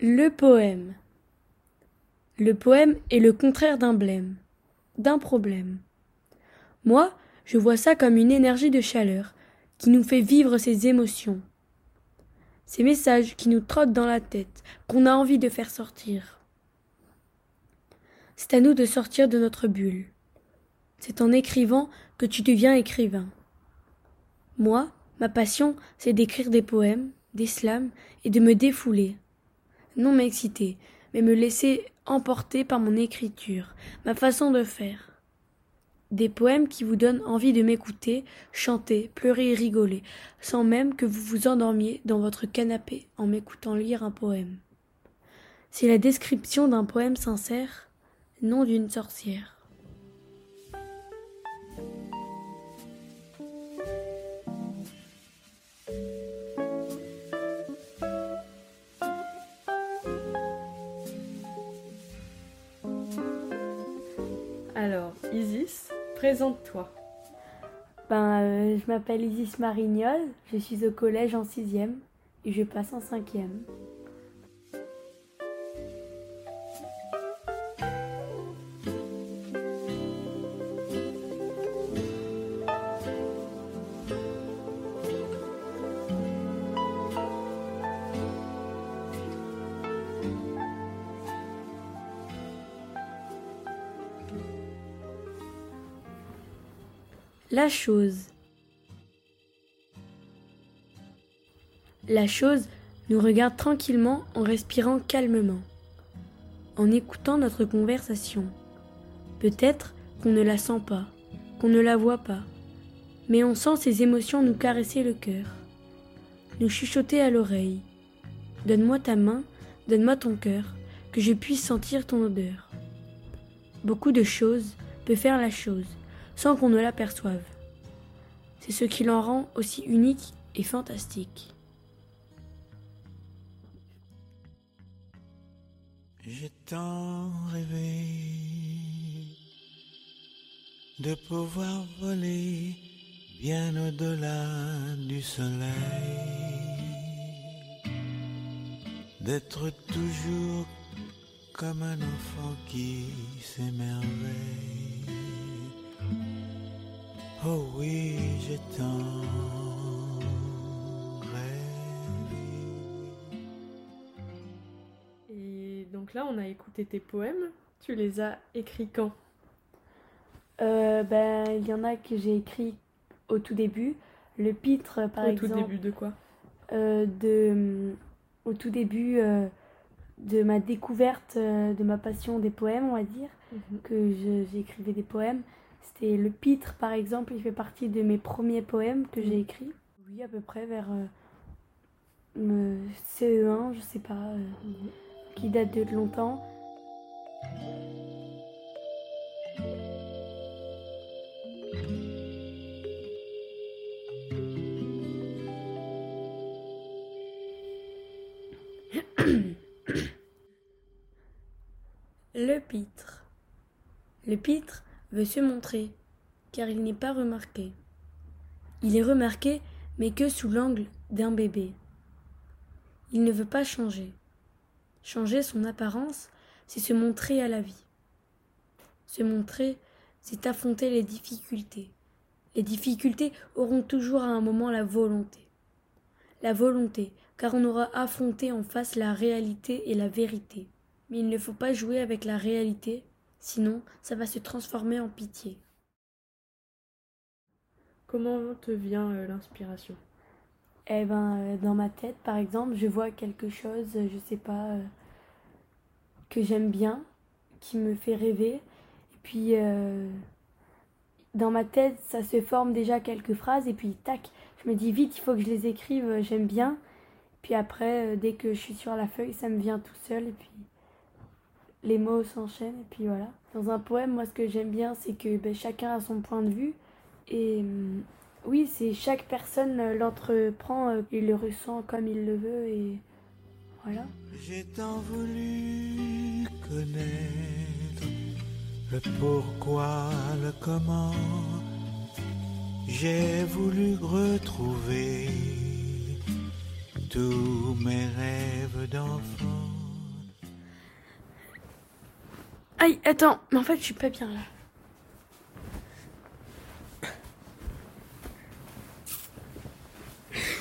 Le poème. Le poème est le contraire d'un blême, d'un problème. Moi, je vois ça comme une énergie de chaleur qui nous fait vivre ces émotions. Ces messages qui nous trottent dans la tête, qu'on a envie de faire sortir. C'est à nous de sortir de notre bulle. C'est en écrivant que tu deviens écrivain. Moi, ma passion, c'est d'écrire des poèmes, des slams et de me défouler non m'exciter, mais me laisser emporter par mon écriture, ma façon de faire. Des poèmes qui vous donnent envie de m'écouter, chanter, pleurer et rigoler, sans même que vous vous endormiez dans votre canapé en m'écoutant lire un poème. C'est la description d'un poème sincère, non d'une sorcière. Isis, présente-toi. Ben, euh, je m'appelle Isis Marignol, je suis au collège en sixième et je passe en cinquième. La chose. La chose nous regarde tranquillement en respirant calmement, en écoutant notre conversation. Peut-être qu'on ne la sent pas, qu'on ne la voit pas, mais on sent ses émotions nous caresser le cœur, nous chuchoter à l'oreille. Donne-moi ta main, donne-moi ton cœur, que je puisse sentir ton odeur. Beaucoup de choses peut faire la chose sans qu'on ne l'aperçoive. C'est ce qui l'en rend aussi unique et fantastique. J'ai tant rêvé de pouvoir voler bien au-delà du soleil, d'être toujours comme un enfant qui s'émerveille. Oh oui, j'ai tant rêvé. Et donc là, on a écouté tes poèmes. Tu les as écrits quand? Euh, ben, il y en a que j'ai écrit au tout début. Le pitre, par Au exemple. tout début de quoi? euh, de, au tout début euh, de ma découverte euh, de ma passion des poèmes, on va dire, que je- j'écrivais des poèmes. C'était le pitre, par exemple, il fait partie de mes premiers poèmes que j'ai Mhm. écrits. Oui, à peu près vers euh, me- CE1, je sais pas, euh, qui date de longtemps. Le pitre. Le pitre veut se montrer, car il n'est pas remarqué. Il est remarqué, mais que sous l'angle d'un bébé. Il ne veut pas changer. Changer son apparence, c'est se montrer à la vie. Se montrer, c'est affronter les difficultés. Les difficultés auront toujours à un moment la volonté. La volonté, car on aura affronté en face la réalité et la vérité. Mais il ne faut pas jouer avec la réalité, sinon ça va se transformer en pitié. Comment te vient euh, l'inspiration? Eh ben, euh, dans ma tête, par exemple, je vois quelque chose, euh, je sais pas, euh, que j'aime bien, qui me fait rêver. Et puis, euh, dans ma tête, ça se forme déjà quelques phrases, et puis, tac, je me dis vite, il faut que je les écrive, j'aime bien. Puis après, euh, dès que je suis sur la feuille, ça me vient tout seul, et puis les mots s'enchaînent, et puis voilà. Dans un poème, moi, ce que j'aime bien, c'est que ben, chacun a son point de vue, et hum, oui, c'est chaque personne euh, l'entreprend, euh, il le ressent comme il le veut et voilà. J'ai tant voulu connaître le pourquoi, le comment. J'ai voulu retrouver tous mes rêves d'enfant. Aïe, attends, mais en fait, je suis pas bien là.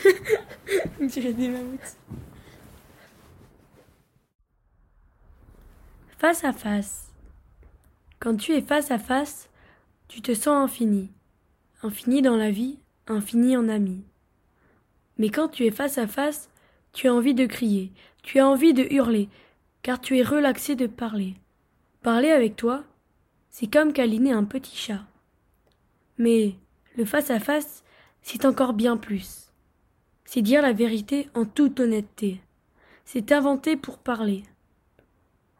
J'ai des mammouths. Face à face. Quand tu es face à face, tu te sens infini. Infini dans la vie, infini en ami. Mais quand tu es face à face, tu as envie de crier, tu as envie de hurler, car tu es relaxé de parler. Parler avec toi, c'est comme câliner un petit chat. Mais le face à face, c'est encore bien plus. C'est dire la vérité en toute honnêteté. C'est inventer pour parler.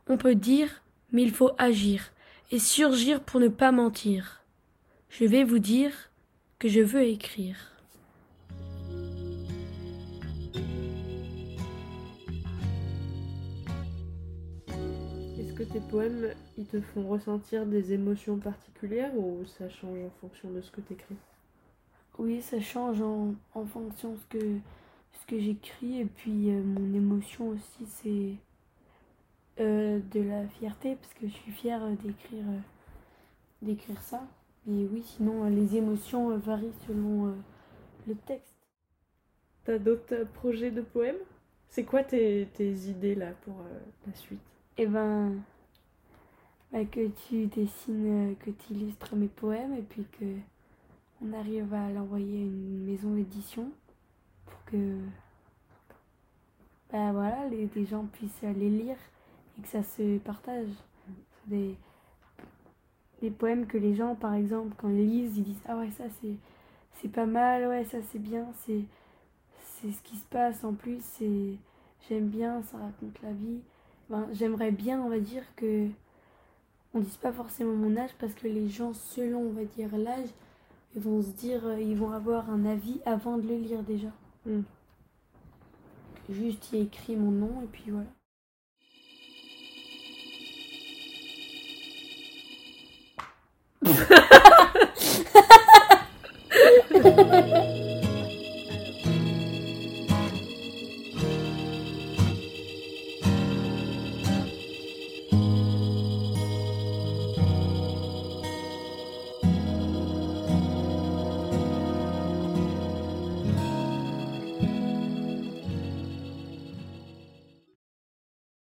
On peut dire, mais il faut agir et surgir pour ne pas mentir. Je vais vous dire que je veux écrire. Tes poèmes, ils te font ressentir des émotions particulières ou ça change en fonction de ce que t'écris? Oui, ça change en, en fonction de ce que, ce que j'écris et puis euh, mon émotion aussi c'est euh, de la fierté parce que je suis fière euh, d'écrire euh, d'écrire ça. Et oui, sinon les émotions varient selon le texte. T'as d'autres projets de poèmes? C'est quoi tes, tes idées là pour la suite? Et ben bah, que tu dessines, euh, que tu illustres mes poèmes et puis que on arrive à l'envoyer à une maison d'édition pour que bah voilà les, gens puissent les lire et que ça se partage. Des, des poèmes que les gens par exemple quand ils lisent ils disent ah ouais ça c'est c'est pas mal ouais ça c'est bien c'est c'est ce qui se passe en plus c'est j'aime bien ça raconte la vie ben, j'aimerais bien on va dire que on dise pas forcément mon âge parce que les gens selon on va dire l'âge ils vont se dire euh, ils vont avoir un avis avant de le lire déjà Mm. juste il y a écrit mon nom et puis voilà